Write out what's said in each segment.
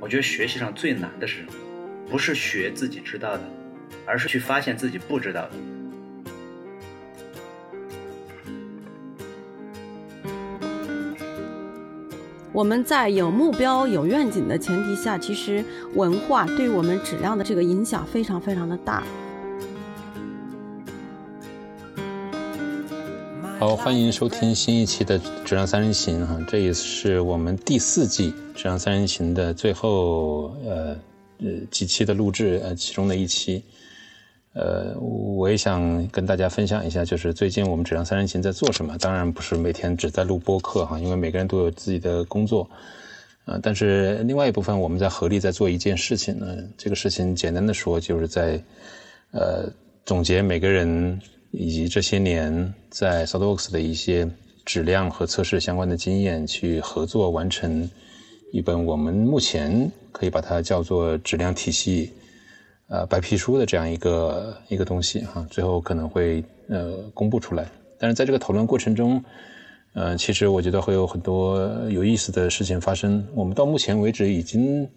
我觉得学习上最难的是什么？不是学自己知道的，而是去发现自己不知道的。我们在有目标、有愿景的前提下，其实文化对我们质量的这个影响非常非常的大。好，欢迎收听新一期的《质量三人行》哈，这也是我们第四季《质量三人行》的最后呃呃几期的录制呃其中的一期。呃，我也想跟大家分享一下，就是最近我们质量三人行在做什么。当然不是每天只在录播客哈，因为每个人都有自己的工作。呃，但是另外一部分我们在合力在做一件事情呢。这个事情简单的说，就是在呃总结每个人以及这些年在 SolidWorks 的一些质量和测试相关的经验，去合作完成一本我们目前可以把它叫做质量体系。呃，白皮书的这样一个一个东西哈，最后可能会呃公布出来。但是在这个讨论过程中，呃，其实我觉得会有很多有意思的事情发生。我们到目前为止已经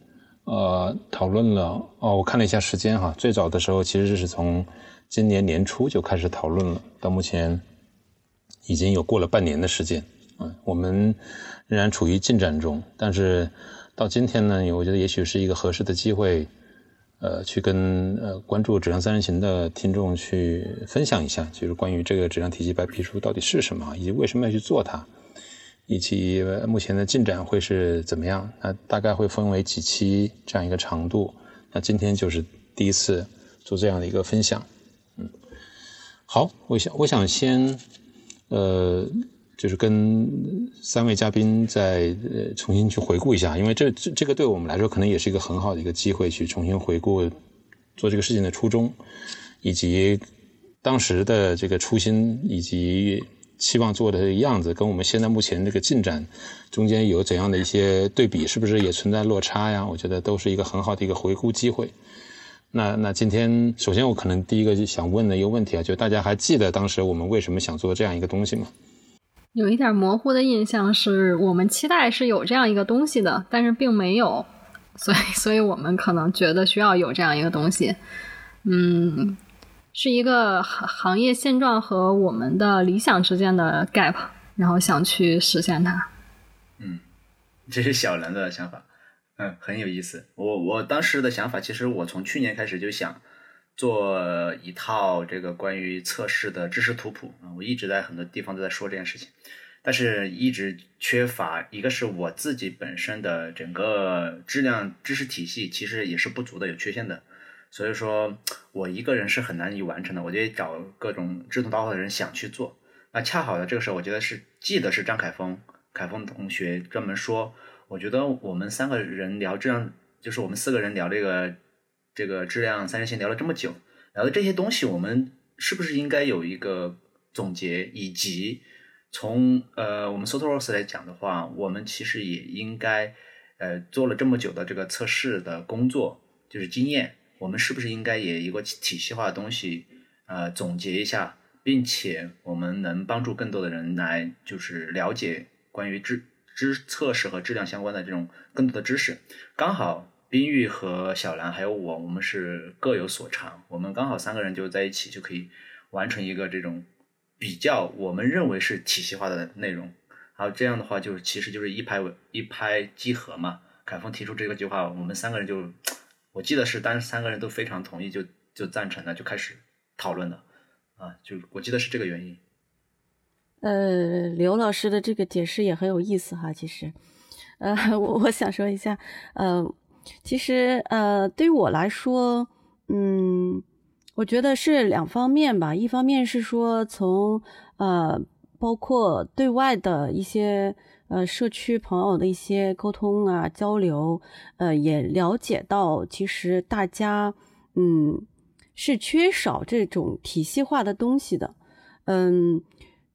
呃讨论了哦，我看了一下时间哈，最早的时候其实是从今年年初就开始讨论了，到目前已经有过了半年的时间。嗯，我们仍然处于进展中，但是到今天呢，我觉得也许是一个合适的机会。呃，去跟呃关注质量三人行的听众去分享一下，就是关于这个质量体系白皮书到底是什么，以及为什么要去做它，以及目前的进展会是怎么样。那大概会分为几期这样一个长度。那今天就是第一次做这样的一个分享。嗯，好，我想我想先呃。就是跟三位嘉宾再呃重新去回顾一下，因为这这这个对我们来说可能也是一个很好的一个机会，去重新回顾做这个事情的初衷，以及当时的这个初心，以及期望做的样子，跟我们现在目前这个进展中间有怎样的一些对比，是不是也存在落差呀？我觉得都是一个很好的一个回顾机会。那那今天首先我可能第一个就想问的一个问题啊，就大家还记得当时我们为什么想做这样一个东西吗？有一点模糊的印象，是我们期待是有这样一个东西的，但是并没有，所以，所以我们可能觉得需要有这样一个东西。嗯，是一个行行业现状和我们的理想之间的 gap，然后想去实现它。嗯，这是小兰的想法，嗯，很有意思。我我当时的想法，其实我从去年开始就想。做一套这个关于测试的知识图谱啊，我一直在很多地方都在说这件事情，但是一直缺乏一个是我自己本身的整个质量知识体系其实也是不足的，有缺陷的，所以说我一个人是很难以完成的，我就找各种志同道合的人想去做。那恰好的这个时候，我觉得是记得是张凯峰，凯峰同学专门说，我觉得我们三个人聊这样，就是我们四个人聊这个。这个质量三人行聊了这么久，聊的这些东西，我们是不是应该有一个总结？以及从呃我们 SoftWorks 来讲的话，我们其实也应该呃做了这么久的这个测试的工作，就是经验，我们是不是应该也一个体系化的东西呃总结一下，并且我们能帮助更多的人来就是了解关于质质测试和质量相关的这种更多的知识，刚好。冰玉和小兰还有我，我们是各有所长，我们刚好三个人就在一起，就可以完成一个这种比较我们认为是体系化的内容。好这样的话，就是其实就是一拍一拍即合嘛。凯峰提出这个计划，我们三个人就，我记得是当时三个人都非常同意，就就赞成了，就开始讨论了。啊，就我记得是这个原因。呃，刘老师的这个解释也很有意思哈，其实，呃，我我想说一下，呃。其实，呃，对于我来说，嗯，我觉得是两方面吧。一方面是说，从呃，包括对外的一些呃社区朋友的一些沟通啊、交流，呃，也了解到，其实大家嗯是缺少这种体系化的东西的。嗯，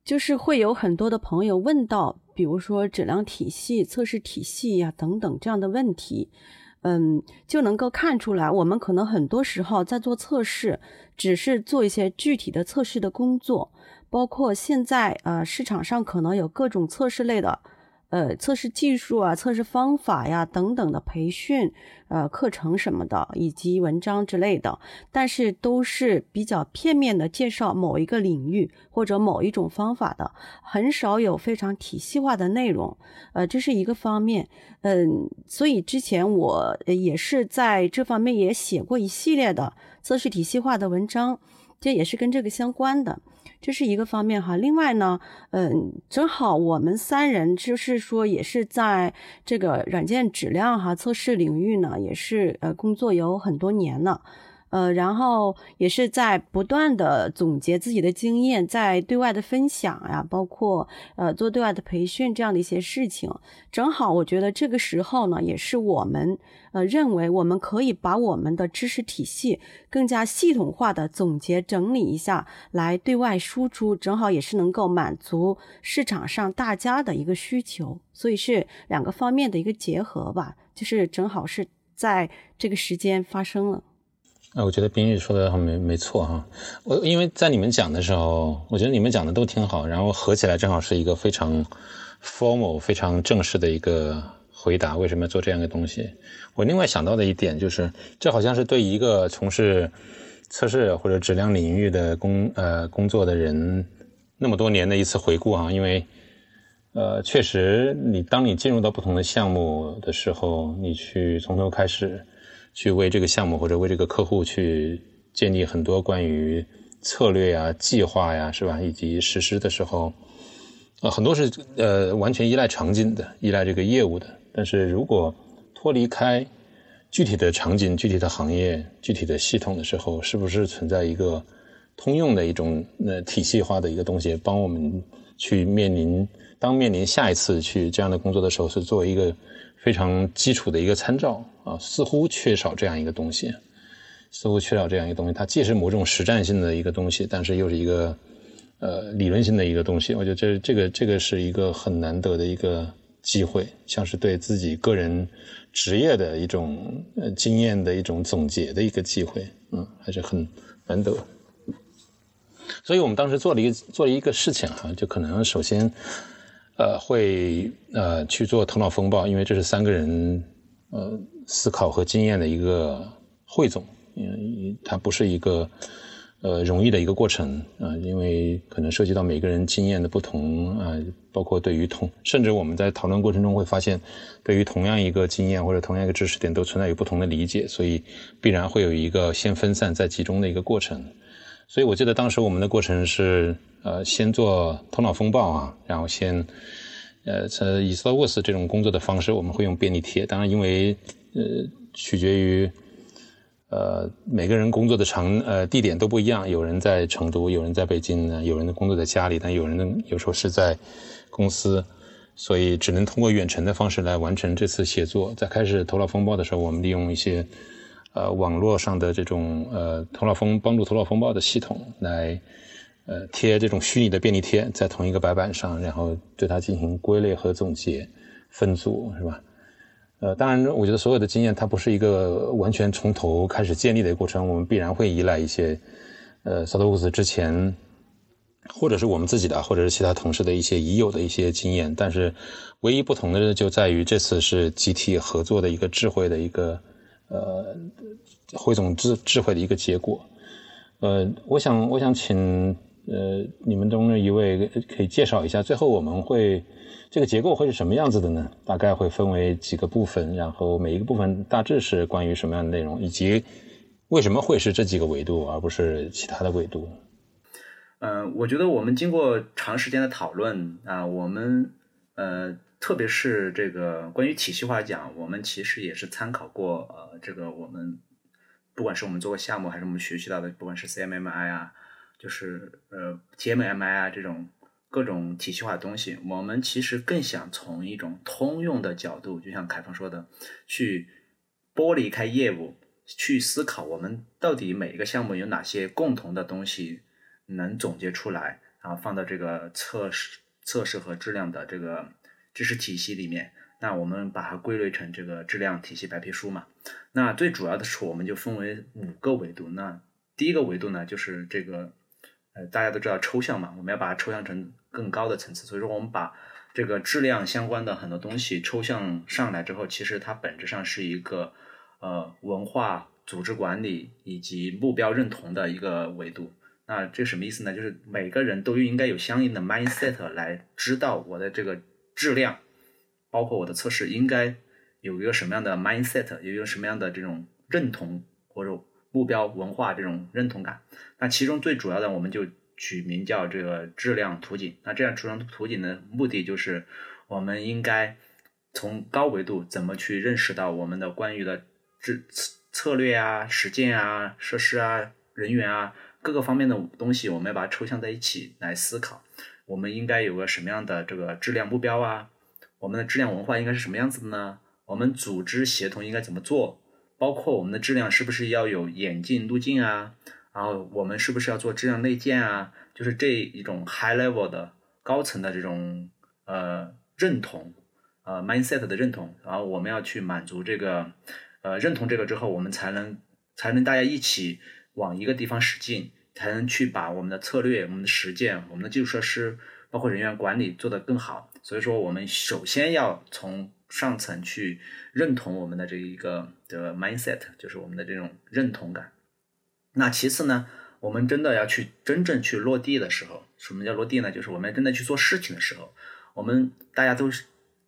就是会有很多的朋友问到，比如说质量体系、测试体系呀等等这样的问题。嗯，就能够看出来，我们可能很多时候在做测试，只是做一些具体的测试的工作，包括现在呃市场上可能有各种测试类的呃测试技术啊、测试方法呀等等的培训、呃课程什么的，以及文章之类的，但是都是比较片面的介绍某一个领域或者某一种方法的，很少有非常体系化的内容。呃，这是一个方面。嗯，所以之前我也是在这方面也写过一系列的测试体系化的文章。这也是跟这个相关的，这是一个方面哈。另外呢，嗯，正好我们三人就是说，也是在这个软件质量哈测试领域呢，也是呃工作有很多年了。呃，然后也是在不断的总结自己的经验，在对外的分享呀，包括呃做对外的培训这样的一些事情。正好我觉得这个时候呢，也是我们呃认为我们可以把我们的知识体系更加系统化的总结整理一下，来对外输出，正好也是能够满足市场上大家的一个需求。所以是两个方面的一个结合吧，就是正好是在这个时间发生了。啊，我觉得冰玉说的没没错哈。我因为在你们讲的时候，我觉得你们讲的都挺好，然后合起来正好是一个非常 formal、非常正式的一个回答。为什么要做这样一个东西？我另外想到的一点就是，这好像是对一个从事测试或者质量领域的工呃工作的人那么多年的一次回顾啊。因为呃，确实，你当你进入到不同的项目的时候，你去从头开始。去为这个项目或者为这个客户去建立很多关于策略呀、计划呀，是吧？以及实施的时候，呃，很多是呃完全依赖场景的，依赖这个业务的。但是如果脱离开具体的场景、具体的行业、具体的系统的时候，是不是存在一个通用的一种呃体系化的一个东西，帮我们去面临当面临下一次去这样的工作的时候，是作为一个非常基础的一个参照？啊，似乎缺少这样一个东西，似乎缺少这样一个东西。它既是某种实战性的一个东西，但是又是一个呃理论性的一个东西。我觉得这这个这个是一个很难得的一个机会，像是对自己个人职业的一种呃经验的一种总结的一个机会。嗯，还是很难得。所以我们当时做了一个做了一个事情哈，就可能首先呃会呃去做头脑风暴，因为这是三个人呃。思考和经验的一个汇总，嗯，它不是一个呃容易的一个过程啊，因为可能涉及到每个人经验的不同啊，包括对于同，甚至我们在讨论过程中会发现，对于同样一个经验或者同样一个知识点都存在有不同的理解，所以必然会有一个先分散再集中的一个过程。所以我记得当时我们的过程是呃先做头脑风暴啊，然后先呃在以 s 沃斯这种工作的方式，我们会用便利贴，当然因为。呃，取决于呃每个人工作的场呃地点都不一样，有人在成都，有人在北京呢，有人的工作在家里，但有人有时候是在公司，所以只能通过远程的方式来完成这次协作。在开始头脑风暴的时候，我们利用一些呃网络上的这种呃头脑风帮助头脑风暴的系统来呃贴这种虚拟的便利贴在同一个白板上，然后对它进行归类和总结，分组是吧？呃，当然，我觉得所有的经验它不是一个完全从头开始建立的过程，我们必然会依赖一些，呃，萨多乌斯之前，或者是我们自己的，或者是其他同事的一些已有的一些经验。但是，唯一不同的就在于这次是集体合作的一个智慧的一个，呃，汇总智智慧的一个结果。呃，我想，我想请呃你们中的一位可以介绍一下，最后我们会。这个结构会是什么样子的呢？大概会分为几个部分，然后每一个部分大致是关于什么样的内容，以及为什么会是这几个维度，而不是其他的维度？嗯，我觉得我们经过长时间的讨论啊，我们呃，特别是这个关于体系化讲，我们其实也是参考过呃，这个我们不管是我们做过项目，还是我们学习到的，不管是 CMMI 啊，就是呃 TMMI 啊这种。各种体系化的东西，我们其实更想从一种通用的角度，就像凯峰说的，去剥离开业务，去思考我们到底每一个项目有哪些共同的东西能总结出来，然后放到这个测试、测试和质量的这个知识体系里面。那我们把它归类成这个质量体系白皮书嘛。那最主要的是，我们就分为五个维度。那第一个维度呢，就是这个，大家都知道抽象嘛，我们要把它抽象成。更高的层次，所以说我们把这个质量相关的很多东西抽象上来之后，其实它本质上是一个呃文化、组织管理以及目标认同的一个维度。那这什么意思呢？就是每个人都应该有相应的 mindset 来知道我的这个质量，包括我的测试应该有一个什么样的 mindset，有一个什么样的这种认同或者目标文化这种认同感。那其中最主要的，我们就取名叫这个质量图景。那这样质量图景的目的就是，我们应该从高维度怎么去认识到我们的关于的质策略啊、实践啊、设施啊、人员啊。各个方面的东西，我们要把它抽象在一起来思考。我们应该有个什么样的这个质量目标啊？我们的质量文化应该是什么样子的呢？我们组织协同应该怎么做？包括我们的质量是不是要有演进路径啊？然后我们是不是要做质量内建啊？就是这一种 high level 的高层的这种呃认同，呃 mindset 的认同。然后我们要去满足这个呃认同这个之后，我们才能才能大家一起。往一个地方使劲，才能去把我们的策略、我们的实践、我们的基础设施，包括人员管理做得更好。所以说，我们首先要从上层去认同我们的这一个的 mindset，就是我们的这种认同感。那其次呢，我们真的要去真正去落地的时候，什么叫落地呢？就是我们真的去做事情的时候，我们大家都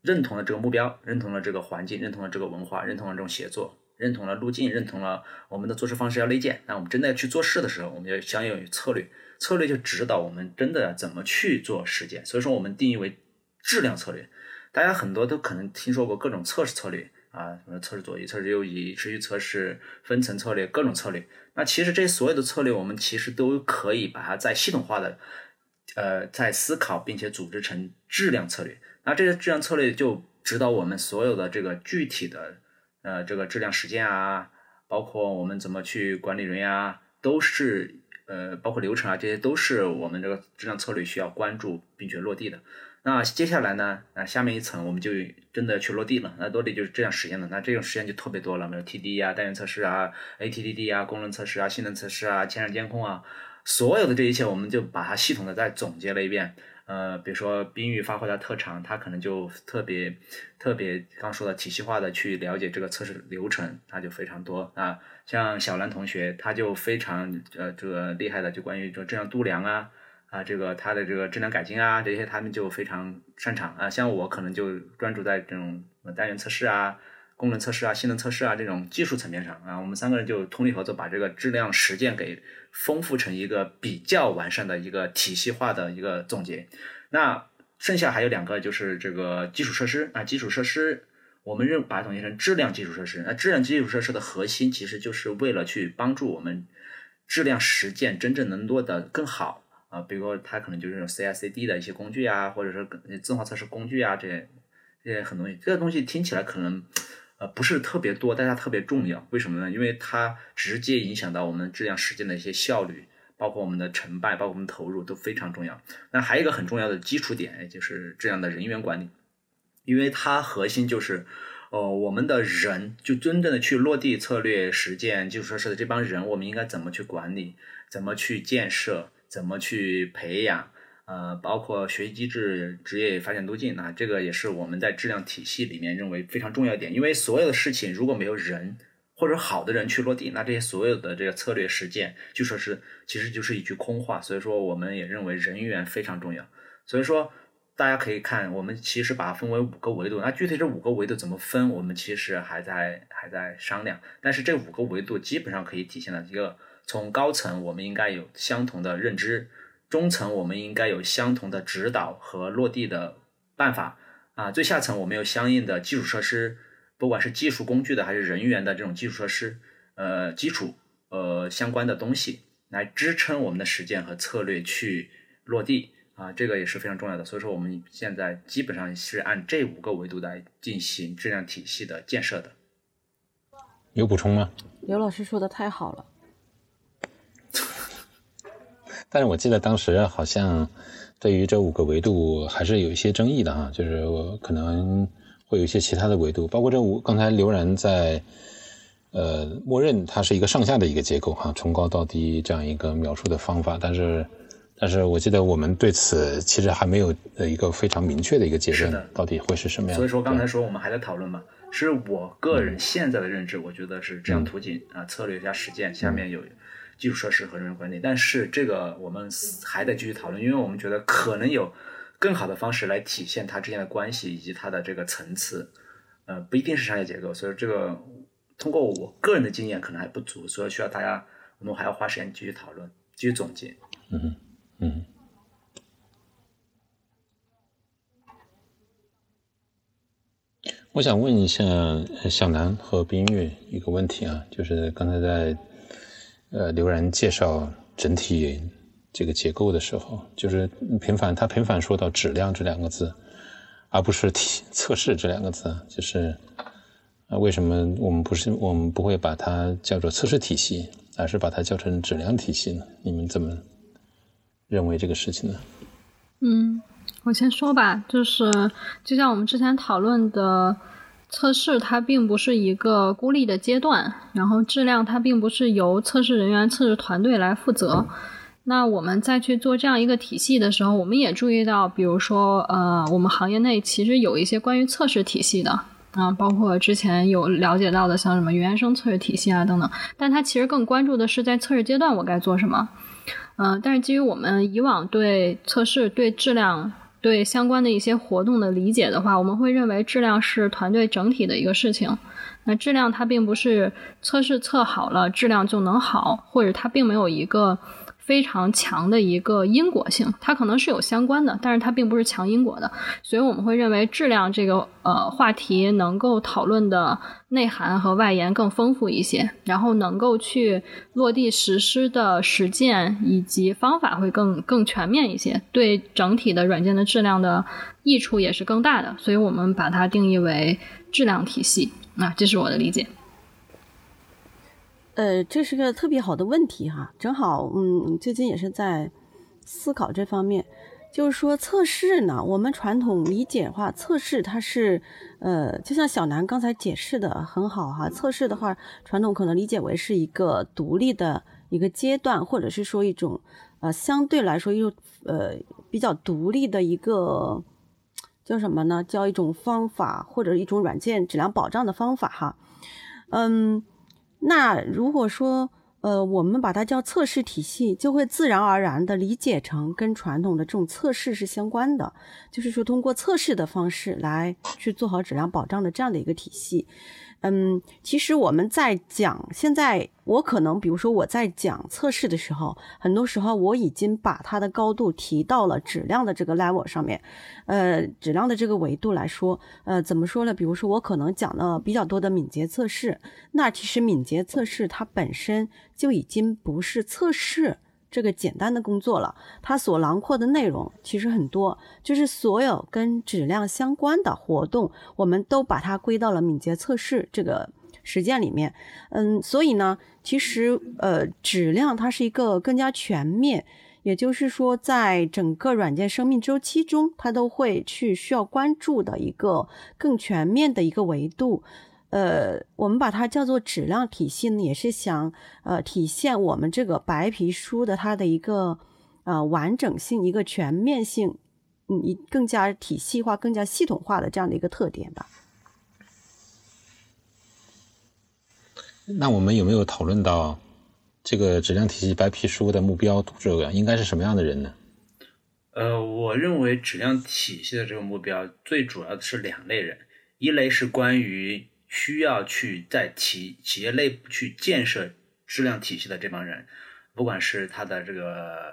认同了这个目标，认同了这个环境，认同了这个文化，认同了这种协作。认同了路径，认同了我们的做事方式要内建。那我们真的要去做事的时候，我们要相应有策略，策略就指导我们真的怎么去做实践。所以说，我们定义为质量策略。大家很多都可能听说过各种测试策略啊，什么测试左移、测试右移、持续测试、分层策略，各种策略。那其实这所有的策略，我们其实都可以把它在系统化的，呃，在思考并且组织成质量策略。那这些质量策略就指导我们所有的这个具体的。呃，这个质量实践啊，包括我们怎么去管理人员啊，都是呃，包括流程啊，这些都是我们这个质量策略需要关注并且落地的。那接下来呢，啊，下面一层我们就真的去落地了。那落地就是这样实现的。那这种实现就特别多了，没有 TD 啊，单元测试啊，ATDD 啊，功能测试啊，性能测试啊，前场监控啊，所有的这一切，我们就把它系统的再总结了一遍。呃，比如说冰玉发挥的特长，他可能就特别特别刚说的体系化的去了解这个测试流程，他就非常多啊。像小兰同学，他就非常呃这个厉害的，就关于这质量度量啊啊这个他的这个质量改进啊这些，他们就非常擅长啊。像我可能就专注在这种单元测试啊。功能测试啊，性能测试啊，这种技术层面上啊，我们三个人就通力合作，把这个质量实践给丰富成一个比较完善的一个体系化的一个总结。那剩下还有两个，就是这个基础设施啊，基础设施我们认把它总结成质量基础设施。那质量基础设施的核心，其实就是为了去帮助我们质量实践真正能做的更好啊。比如说，它可能就是这种 CI/CD 的一些工具啊，或者说自动化测试工具啊，这些这些很多东西。这个东西听起来可能。呃，不是特别多，但它特别重要。为什么呢？因为它直接影响到我们质量实践的一些效率，包括我们的成败，包括我们投入都非常重要。那还有一个很重要的基础点，就是这样的人员管理，因为它核心就是，呃，我们的人就真正的去落地策略实践基础设施的这帮人，我们应该怎么去管理，怎么去建设，怎么去培养。呃，包括学习机制、职业发展路径，那这个也是我们在质量体系里面认为非常重要一点。因为所有的事情如果没有人或者好的人去落地，那这些所有的这个策略实践就说是其实就是一句空话。所以说，我们也认为人员非常重要。所以说，大家可以看，我们其实把它分为五个维度。那具体这五个维度怎么分，我们其实还在还在商量。但是这五个维度基本上可以体现了一个从高层我们应该有相同的认知。中层我们应该有相同的指导和落地的办法啊，最下层我们有相应的基础设施，不管是技术工具的还是人员的这种基础设施，呃，基础呃相关的东西来支撑我们的实践和策略去落地啊，这个也是非常重要的。所以说我们现在基本上是按这五个维度来进行质量体系的建设的。有补充吗？刘老师说的太好了。但是我记得当时好像对于这五个维度还是有一些争议的哈，就是可能会有一些其他的维度，包括这五，刚才刘然在呃默认它是一个上下的一个结构哈，从高到低这样一个描述的方法，但是但是我记得我们对此其实还没有呃一个非常明确的一个结论到底会是什么样。所以说刚才说我们还在讨论嘛，是我个人现在的认知，我觉得是这样途径啊，策略加实践，下面有基础设施和人员管理，但是这个我们还得继续讨论，因为我们觉得可能有更好的方式来体现它之间的关系以及它的这个层次，呃，不一定是商业结构，所以这个通过我个人的经验可能还不足，所以需要大家我们还要花时间继续讨论，继续总结。嗯嗯，我想问一下小南和冰玉一个问题啊，就是刚才在呃刘然介绍整体这个结构的时候，就是频繁他频繁说到质量这两个字，而不是体测试这两个字，就是啊为什么我们不是我们不会把它叫做测试体系，而是把它叫成质量体系呢？你们怎么认为这个事情呢？嗯，我先说吧，就是就像我们之前讨论的，测试它并不是一个孤立的阶段，然后质量它并不是由测试人员、测试团队来负责。那我们再去做这样一个体系的时候，我们也注意到，比如说，呃，我们行业内其实有一些关于测试体系的啊，包括之前有了解到的，像什么原生测试体系啊等等，但它其实更关注的是在测试阶段我该做什么。嗯、但是基于我们以往对测试、对质量、对相关的一些活动的理解的话，我们会认为质量是团队整体的一个事情。那质量它并不是测试测好了质量就能好，或者它并没有一个非常强的一个因果性，它可能是有相关的，但是它并不是强因果的。所以我们会认为质量这个呃话题能够讨论的内涵和外延更丰富一些，然后能够去落地实施的实践以及方法会更更全面一些，对整体的软件的质量的益处也是更大的。所以我们把它定义为质量体系啊，这是我的理解。呃，这是个特别好的问题哈，正好，嗯，最近也是在思考这方面，就是说测试呢，我们传统理解的话，测试它是，呃，就像小南刚才解释的很好哈，测试的话，传统可能理解为是一个独立的一个阶段，或者是说一种，呃，相对来说又，呃，比较独立的一个叫什么呢？叫一种方法或者一种软件质量保障的方法哈，嗯。那如果说，呃，我们把它叫测试体系，就会自然而然的理解成跟传统的这种测试是相关的，就是说通过测试的方式来去做好质量保障的这样的一个体系。嗯，其实我们在讲，现在我可能，比如说我在讲测试的时候，很多时候我已经把它的高度提到了质量的这个 level 上面，呃，质量的这个维度来说，呃，怎么说呢？比如说我可能讲了比较多的敏捷测试，那其实敏捷测试它本身就已经不是测试。这个简单的工作了，它所囊括的内容其实很多，就是所有跟质量相关的活动，我们都把它归到了敏捷测试这个实践里面。嗯，所以呢，其实呃，质量它是一个更加全面，也就是说，在整个软件生命周期中，它都会去需要关注的一个更全面的一个维度。呃，我们把它叫做质量体系呢，也是想呃体现我们这个白皮书的它的一个呃完整性、一个全面性，嗯，一更加体系化、更加系统化的这样的一个特点吧。那我们有没有讨论到这个质量体系白皮书的目标读者应该是什么样的人呢？呃，我认为质量体系的这个目标最主要的是两类人，一类是关于需要去在企企业内部去建设质量体系的这帮人，不管是他的这个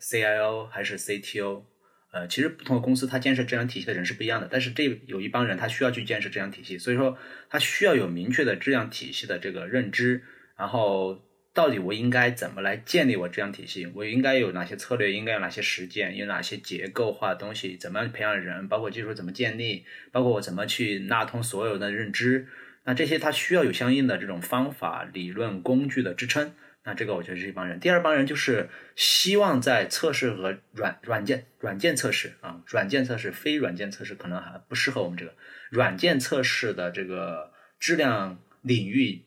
CIO 还是 CTO，呃，其实不同的公司它建设质量体系的人是不一样的，但是这有一帮人他需要去建设质量体系，所以说他需要有明确的质量体系的这个认知，然后到底我应该怎么来建立我质量体系，我应该有哪些策略，应该有哪些实践，有哪些结构化的东西，怎么样培养人，包括技术怎么建立，包括我怎么去纳通所有的认知，那这些它需要有相应的这种方法、理论、工具的支撑。那这个我觉得是一帮人。第二帮人就是希望在测试和软软件软件测试啊，软件测试、非软件测试可能还不适合我们这个。软件测试的这个质量领域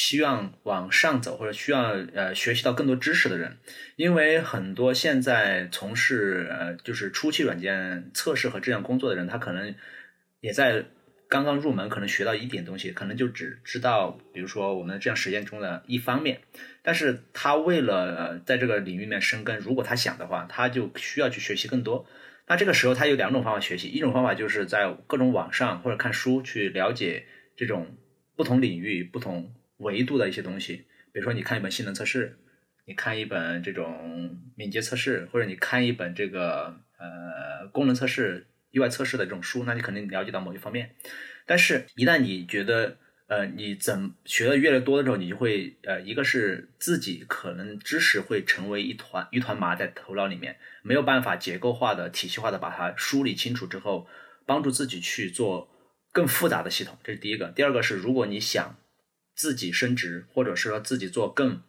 希望往上走或者需要呃学习到更多知识的人，因为很多现在从事呃就是初期软件测试和质量工作的人，他可能也在刚刚入门，可能学到一点东西，可能就只知道比如说我们这样实践中的一方面，但是他为了呃在这个领域里面生根，如果他想的话，他就需要去学习更多。那这个时候他有两种方法学习，一种方法就是在各种网上或者看书去了解这种不同领域、不同维度的一些东西，比如说你看一本性能测试，你看一本这种敏捷测试，或者你看一本这个呃功能测试、意外测试的这种书，那你肯定了解到某一方面。但是，一旦你觉得呃你怎学的越来越多的时候，你就会呃一个是自己可能知识会成为一团一团麻在头脑里面，没有办法结构化的、体系化的把它梳理清楚之后，帮助自己去做更复杂的系统。这是第一个。第二个是，如果你想自己升职，或者是说自己做更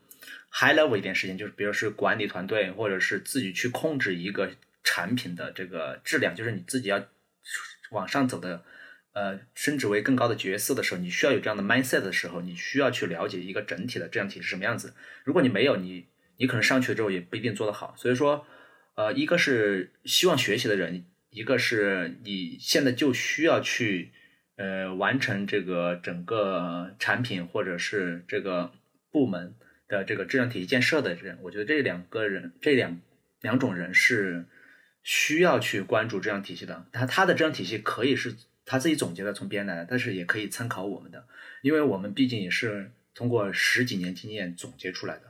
high level 一点事情，就是比如是管理团队，或者是自己去控制一个产品的这个质量，就是你自己要往上走的，呃，升职为更高的角色的时候，你需要有这样的 mindset 的时候，你需要去了解一个整体的质量体是什么样子。如果你没有，你你可能上去之后也不一定做得好。所以说，呃，一个是希望学习的人，一个是你现在就需要去。呃，完成这个整个产品或者是这个部门的这个质量体系建设的人，我觉得这两个人，这两两种人是需要去关注质量体系的。他他的质量体系可以是他自己总结的，从别人来的，但是也可以参考我们的，因为我们毕竟也是通过十几年经验总结出来的。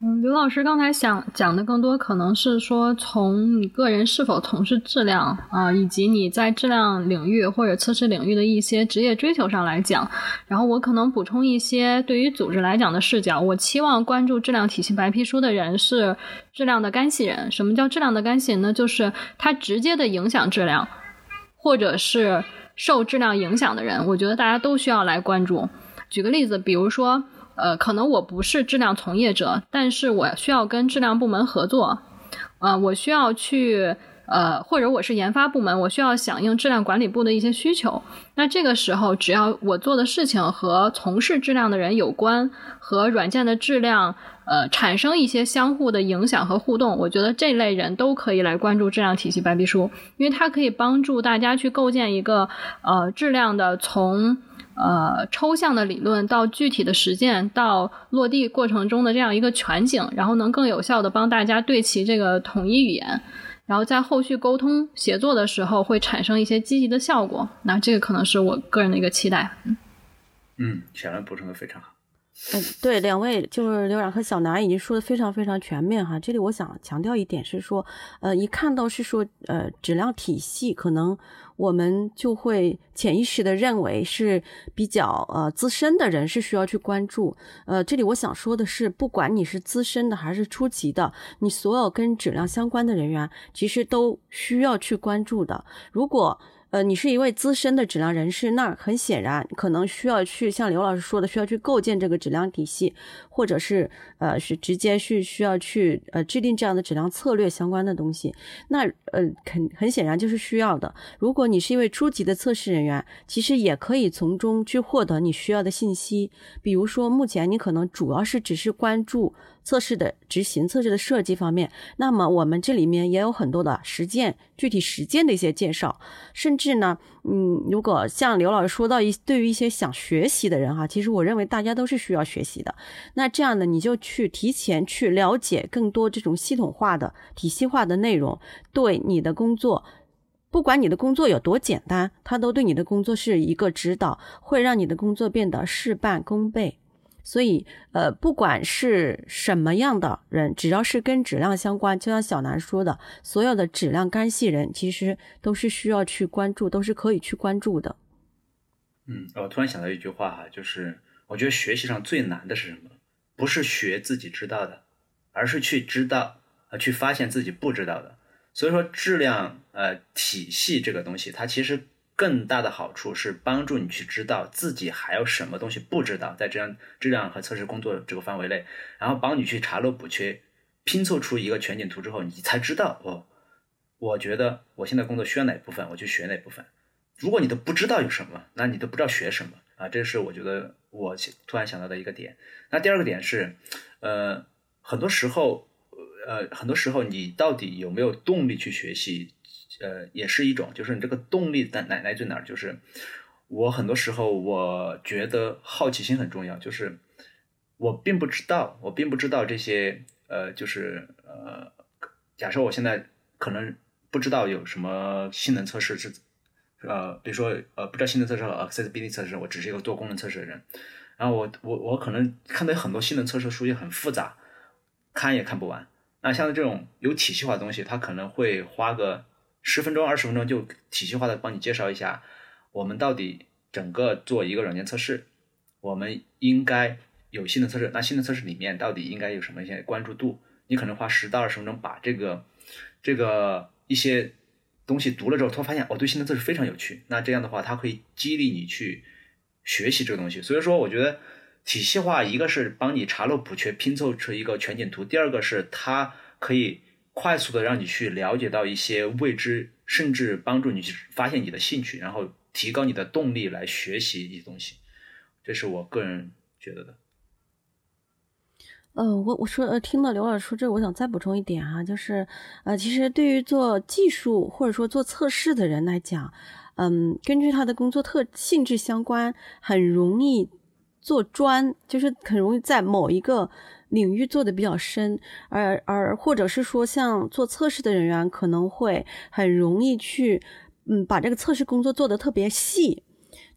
嗯，刘老师刚才想讲的更多可能是说从你个人是否从事质量啊，以及你在质量领域或者测试领域的一些职业追求上来讲。然后我可能补充一些对于组织来讲的视角。我期望关注质量体系白皮书的人是质量的干系人。什么叫质量的干系人呢？就是他直接的影响质量，或者是受质量影响的人。我觉得大家都需要来关注。举个例子，比如说。呃，可能我不是质量从业者，但是我需要跟质量部门合作，呃，我需要去呃，或者我是研发部门，我需要响应质量管理部的一些需求。那这个时候，只要我做的事情和从事质量的人有关，和软件的质量呃产生一些相互的影响和互动，我觉得这类人都可以来关注质量体系白皮书，因为它可以帮助大家去构建一个呃质量的从。呃，抽象的理论到具体的实践到落地过程中的这样一个全景，然后能更有效的帮大家对齐这个统一语言，然后在后续沟通协作的时候会产生一些积极的效果。那这个可能是我个人的一个期待。嗯，嗯，小文补充的非常好。嗯，对，两位就是刘冉和小南已经说的非常非常全面哈。这里我想强调一点是说，呃，一看到是说呃质量体系可能。我们就会潜意识的认为是比较呃资深的人是需要去关注。呃，这里我想说的是，不管你是资深的还是初级的，你所有跟质量相关的人员，其实都需要去关注的。如果呃，你是一位资深的质量人士，那很显然可能需要去像刘老师说的，需要去构建这个质量体系，或者是呃是直接是需要去呃制定这样的质量策略相关的东西。那呃，肯很显然就是需要的。如果你是一位初级的测试人员，其实也可以从中去获得你需要的信息。比如说，目前你可能主要是只是关注。测试的执行、测试的设计方面，那么我们这里面也有很多的实践、具体实践的一些介绍。甚至呢，嗯，如果像刘老师说到一，对于一些想学习的人哈，其实我认为大家都是需要学习的。那这样呢，你就去提前去了解更多这种系统化的、体系化的内容，对你的工作，不管你的工作有多简单，它都对你的工作是一个指导，会让你的工作变得事半功倍。所以，呃，不管是什么样的人，只要是跟质量相关，就像小南说的，所有的质量干系人，其实都是需要去关注，都是可以去关注的。嗯，我突然想到一句话哈，就是我觉得学习上最难的是什么？不是学自己知道的，而是去知道，呃，去发现自己不知道的。所以说，质量呃体系这个东西，它其实。更大的好处是帮助你去知道自己还有什么东西不知道，在这样质量和测试工作这个范围内，然后帮你去查漏补缺，拼凑出一个全景图之后，你才知道哦，我觉得我现在工作需要哪部分，我去学哪部分。如果你都不知道有什么，那你都不知道学什么，啊，这是我觉得我突然想到的一个点。那第二个点是，呃，很多时候，呃，很多时候你到底有没有动力去学习，呃，也是一种，就是你这个动力在哪来自哪儿？就是我很多时候我觉得好奇心很重要，就是我并不知道，我并不知道这些，呃，就是呃，假设我现在可能不知道有什么性能测试是。呃，比如说，呃，不知道性能测试和 accessibility 测试，我只是一个做功能测试的人，然后我我我可能看到很多性能测试书也很复杂，看也看不完。那像这种有体系化的东西，它可能会花个十分钟、二十分钟就体系化的帮你介绍一下，我们到底整个做一个软件测试，我们应该有性能测试，那性能测试里面到底应该有什么一些关注度？你可能花十到二十分钟把这个这个一些。东西读了之后，突然发现哦，对性能测试非常有趣。那这样的话，它可以激励你去学习这个东西。所以说，我觉得体系化一个是帮你查漏补缺，拼凑出一个全景图；第二个是它可以快速的让你去了解到一些未知，甚至帮助你去发现你的兴趣，然后提高你的动力来学习一些东西。这是我个人觉得的。呃，我我说呃，听到刘老师说这，我想再补充一点哈，就是呃，其实对于做技术或者说做测试的人来讲，嗯，根据他的工作特性质相关，很容易做专，就是很容易在某一个领域做的比较深，而而或者是说像做测试的人员可能会很容易去嗯把这个测试工作做得特别细，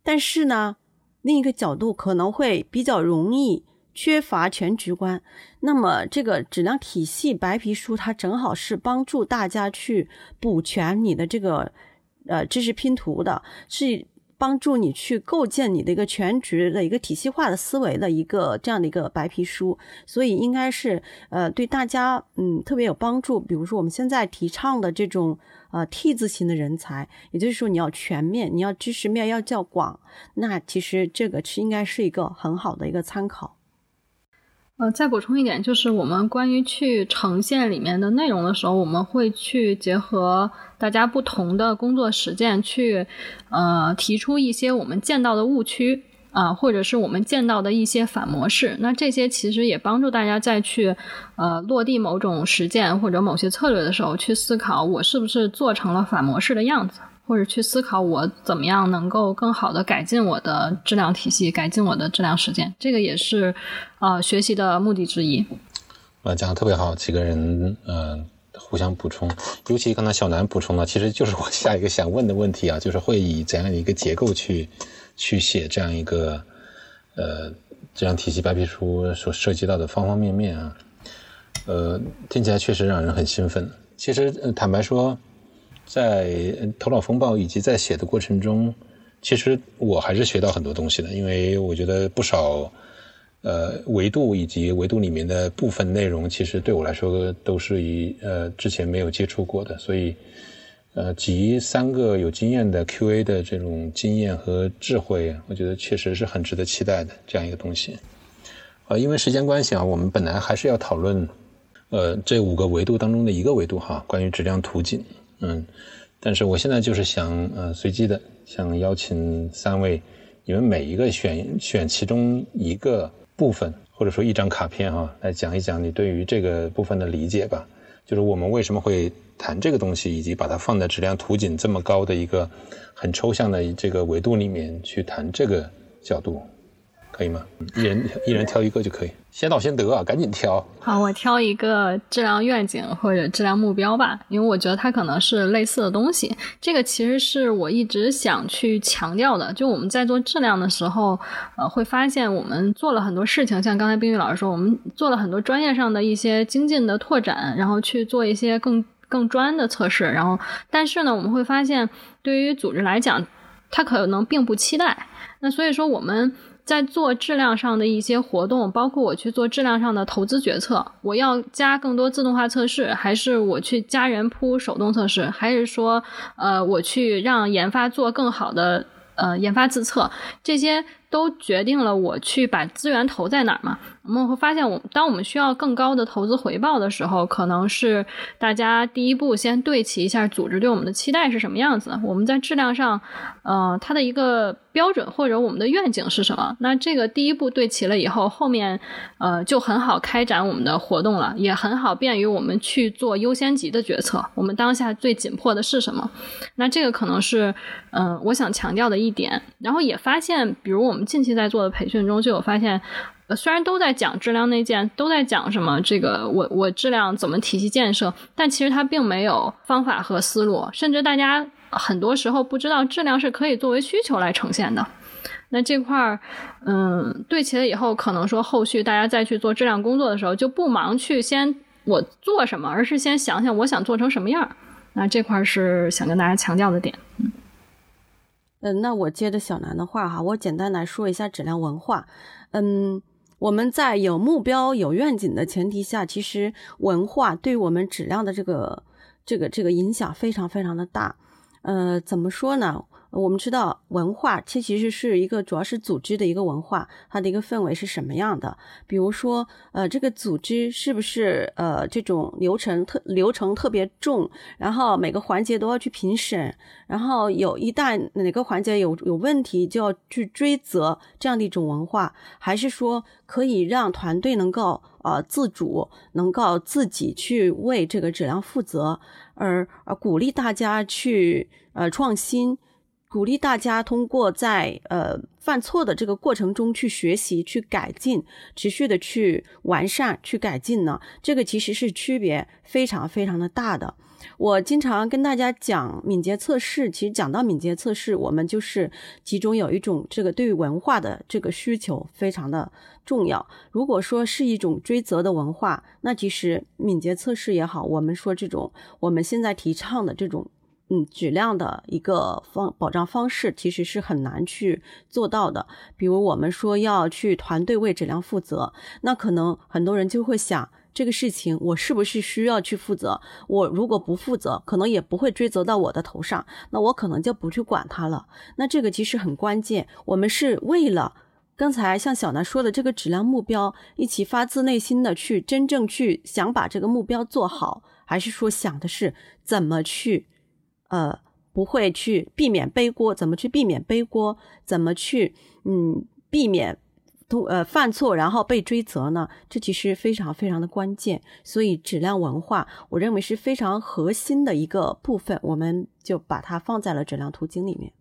但是呢，另一个角度可能会比较容易。缺乏全局观，那么这个质量体系白皮书它正好是帮助大家去补全你的这个呃知识拼图的，是帮助你去构建你的一个全局的一个体系化的思维的一个这样的一个白皮书，所以应该是呃对大家嗯特别有帮助。比如说我们现在提倡的这种呃 T 字型的人才，也就是说你要全面，你要知识面要较广，那其实这个是应该是一个很好的一个参考。呃，再补充一点，就是我们关于去呈现里面的内容的时候，我们会去结合大家不同的工作实践，去呃提出一些我们见到的误区啊，或者是我们见到的一些反模式。那这些其实也帮助大家再去呃落地某种实践或者某些策略的时候，去思考我是不是做成了反模式的样子。或者去思考我怎么样能够更好的改进我的质量体系，改进我的质量实践，这个也是呃学习的目的之一。啊，讲的特别好，几个人嗯互相补充，尤其刚才小南补充的，其实就是我下一个想问的问题啊，就是会以怎样的一个结构去去写这样一个呃质量体系白皮书所涉及到的方方面面啊，呃听起来确实让人很兴奋。其实坦白说。在头脑风暴以及在写的过程中，其实我还是学到很多东西的，因为我觉得不少呃维度以及维度里面的部分内容，其实对我来说都是以呃之前没有接触过的，所以呃集三个有经验的 QA 的这种经验和智慧，我觉得确实是很值得期待的这样一个东西。呃，因为时间关系啊，我们本来还是要讨论呃这五个维度当中的一个维度哈，关于质量图景。嗯，但是我现在就是想，呃，随机的想邀请三位，你们每一个选选其中一个部分，或者说一张卡片哈，来讲一讲你对于这个部分的理解吧。就是我们为什么会谈这个东西，以及把它放在质量图景这么高的一个很抽象的这个维度里面去谈这个角度。可以吗？一人一人挑一个就可以，先到先得啊，赶紧挑。好，我挑一个质量愿景或者质量目标吧，因为我觉得它可能是类似的东西。这个其实是我一直想去强调的，就我们在做质量的时候，呃，会发现我们做了很多事情，像刚才冰玉老师说，我们做了很多专业上的一些精进的拓展，然后去做一些更更专的测试，然后但是呢，我们会发现对于组织来讲，它可能并不期待。那所以说我们。在做质量上的一些活动，包括我去做质量上的投资决策，我要加更多自动化测试，还是我去加人铺手动测试，还是说，呃，我去让研发做更好的呃研发自测，这些都决定了我去把资源投在哪儿嘛。我们会发现，我当我们需要更高的投资回报的时候，可能是大家第一步先对齐一下组织对我们的期待是什么样子。我们在质量上，呃，它的一个标准或者我们的愿景是什么？那这个第一步对齐了以后，后面呃就很好开展我们的活动了，也很好便于我们去做优先级的决策。我们当下最紧迫的是什么？那这个可能是嗯、我想强调的一点。然后也发现，比如我们近期在做的培训中就有发现。虽然都在讲质量内建，都在讲什么这个我我质量怎么体系建设，但其实它并没有方法和思路，甚至大家很多时候不知道质量是可以作为需求来呈现的。那这块儿，嗯，对齐了以后，可能说后续大家再去做质量工作的时候，就不忙去先我做什么，而是先想想我想做成什么样。那这块儿是想跟大家强调的点。嗯，嗯那我接着小南的话哈，我简单来说一下质量文化。嗯，我们在有目标、有愿景的前提下，其实文化对我们质量的这个、这个、这个影响非常非常的大。呃，怎么说呢？我们知道文化，它其实是一个主要是组织的一个文化，它的一个氛围是什么样的？比如说，呃，这个组织是不是呃这种流程特流程特别重，然后每个环节都要去评审，然后有一旦哪个环节有有问题就要去追责这样的一种文化，还是说可以让团队能够呃自主，能够自己去为这个质量负责，而呃鼓励大家去呃创新。鼓励大家通过在呃犯错的这个过程中去学习、去改进，持续的去完善、去改进呢，这个其实是区别非常非常的大的。我经常跟大家讲敏捷测试，其实讲到敏捷测试，我们就是其中有一种这个对于文化的这个需求非常的重要。如果说是一种追责的文化，那其实敏捷测试也好，我们说这种我们现在提倡的这种。嗯，质量的一个方保障方式其实是很难去做到的。比如我们说要去团队为质量负责，那可能很多人就会想，这个事情我是不是需要去负责？我如果不负责，可能也不会追责到我的头上，那我可能就不去管它了。那这个其实很关键，我们是为了刚才像小南说的这个质量目标，一起发自内心的去真正去想把这个目标做好，还是说想的是怎么去？呃，不会去避免背锅，怎么去避免背锅？怎么去嗯避免通呃犯错，然后被追责呢？这其实非常非常的关键。所以质量文化，我认为是非常核心的一个部分，我们就把它放在了质量途径里面。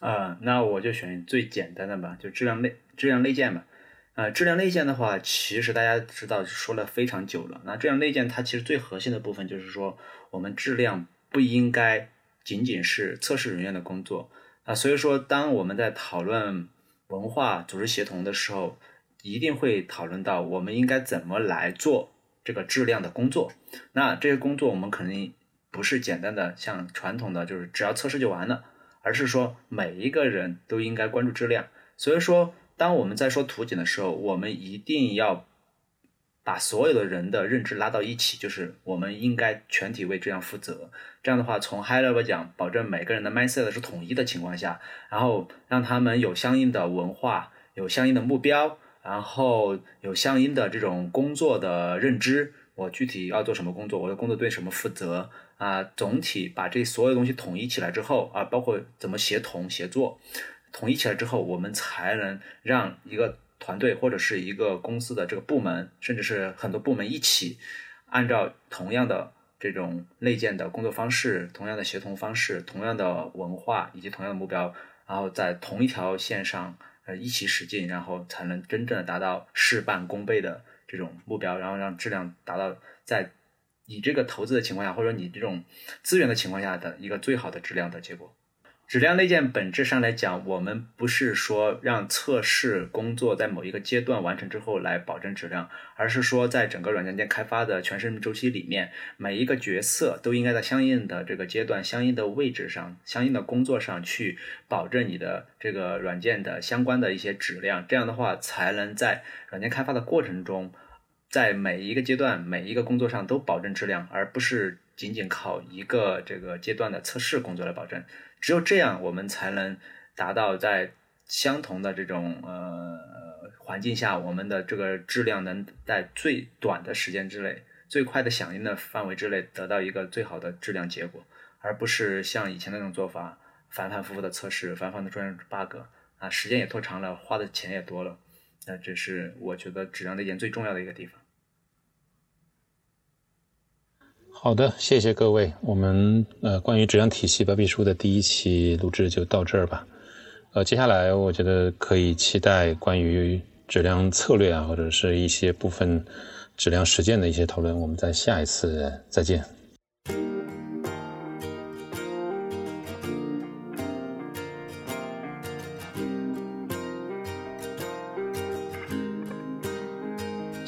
啊、那我就选最简单的吧，就质量内质量内建吧。呃，质量内建的话，其实大家知道说了非常久了。那质量内建它其实最核心的部分就是说，我们质量不应该仅仅是测试人员的工作啊。所以说，当我们在讨论文化组织协同的时候，一定会讨论到我们应该怎么来做这个质量的工作。那这些工作我们肯定不是简单的像传统的就是只要测试就完了，而是说每一个人都应该关注质量。所以说，当我们在说图景的时候，我们一定要把所有的人的认知拉到一起，就是我们应该全体为这样负责。这样的话，从 high level 讲，保证每个人的 mindset 是统一的情况下，然后让他们有相应的文化，有相应的目标，然后有相应的这种工作的认知。我具体要做什么工作，我的工作对什么负责啊？总体把这所有东西统一起来之后啊，包括怎么协同协作，统一起来之后，我们才能让一个团队或者是一个公司的这个部门，甚至是很多部门一起，按照同样的这种内建的工作方式、同样的协同方式、同样的文化以及同样的目标，然后在同一条线上呃一起使劲，然后才能真正的达到事半功倍的这种目标，然后让质量达到在你这个投资的情况下，或者你这种资源的情况下的一个最好的质量的结果。质量内建本质上来讲，我们不是说让测试工作在某一个阶段完成之后来保证质量，而是说在整个软件件开发的全生命周期里面，每一个角色都应该在相应的这个阶段、相应的位置上、相应的工作上去保证你的这个软件的相关的一些质量。这样的话，才能在软件开发的过程中，在每一个阶段、每一个工作上都保证质量，而不是仅仅靠一个这个阶段的测试工作来保证。只有这样，我们才能达到在相同的这种呃环境下，我们的这个质量能在最短的时间之内、最快的响应的范围之内得到一个最好的质量结果，而不是像以前那种做法，反反复复的测试，反反的出现 bug 啊，时间也拖长了，花的钱也多了。那这是我觉得质量内建最重要的一个地方。好的，谢谢各位。我们呃，关于质量体系白皮书的第一期录制就到这儿吧。呃，接下来我觉得可以期待关于质量策略啊，或者是一些部分质量实践的一些讨论。我们在下一次再见。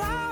crowd.